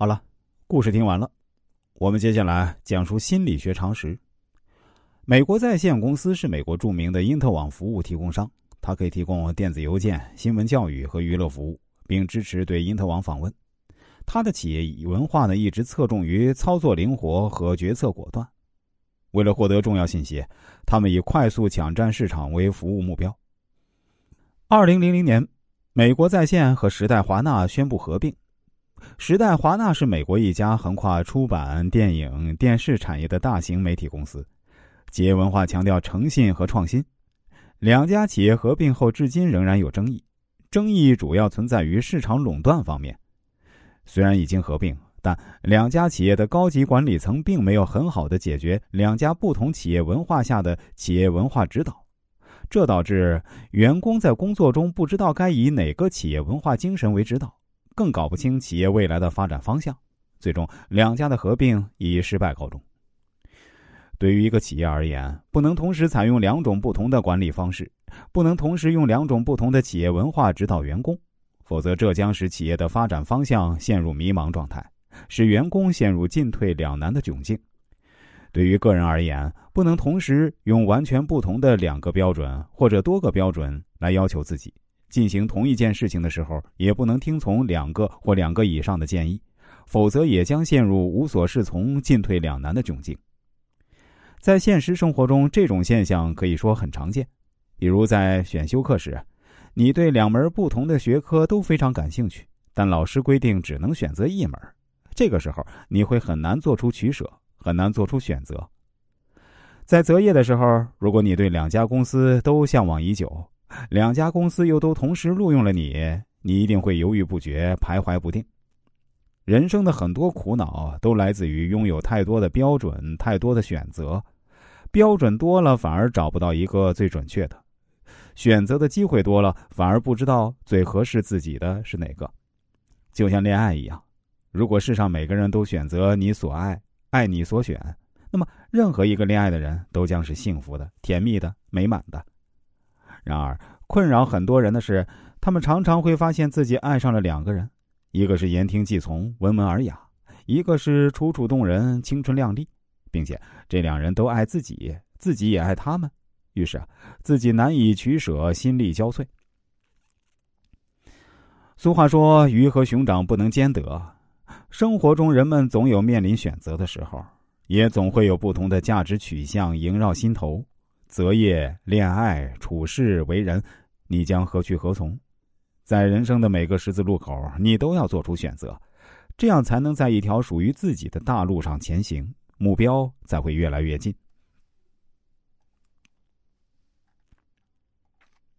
好了，故事听完了，我们接下来讲述心理学常识。美国在线公司是美国著名的因特网服务提供商，它可以提供电子邮件、新闻教育和娱乐服务，并支持对因特网访问。它的企业文化呢，一直侧重于操作灵活和决策果断。为了获得重要信息，他们以快速抢占市场为服务目标。二零零零年，美国在线和时代华纳宣布合并。时代华纳是美国一家横跨出版、电影、电视产业的大型媒体公司，企业文化强调诚信和创新。两家企业合并后，至今仍然有争议，争议主要存在于市场垄断方面。虽然已经合并，但两家企业的高级管理层并没有很好的解决两家不同企业文化下的企业文化指导，这导致员工在工作中不知道该以哪个企业文化精神为指导。更搞不清企业未来的发展方向，最终两家的合并以失败告终。对于一个企业而言，不能同时采用两种不同的管理方式，不能同时用两种不同的企业文化指导员工，否则这将使企业的发展方向陷入迷茫状态，使员工陷入进退两难的窘境。对于个人而言，不能同时用完全不同的两个标准或者多个标准来要求自己。进行同一件事情的时候，也不能听从两个或两个以上的建议，否则也将陷入无所适从、进退两难的窘境。在现实生活中，这种现象可以说很常见。比如在选修课时，你对两门不同的学科都非常感兴趣，但老师规定只能选择一门，这个时候你会很难做出取舍，很难做出选择。在择业的时候，如果你对两家公司都向往已久，两家公司又都同时录用了你，你一定会犹豫不决、徘徊不定。人生的很多苦恼都来自于拥有太多的标准、太多的选择。标准多了，反而找不到一个最准确的；选择的机会多了，反而不知道最合适自己的是哪个。就像恋爱一样，如果世上每个人都选择你所爱、爱你所选，那么任何一个恋爱的人都将是幸福的、甜蜜的、美满的。然而，困扰很多人的是，他们常常会发现自己爱上了两个人，一个是言听计从、温文尔雅，一个是楚楚动人、青春靓丽，并且这两人都爱自己，自己也爱他们，于是啊自己难以取舍，心力交瘁。俗话说：“鱼和熊掌不能兼得。”生活中，人们总有面临选择的时候，也总会有不同的价值取向萦绕心头。择业、恋爱、处事、为人，你将何去何从？在人生的每个十字路口，你都要做出选择，这样才能在一条属于自己的大路上前行，目标才会越来越近。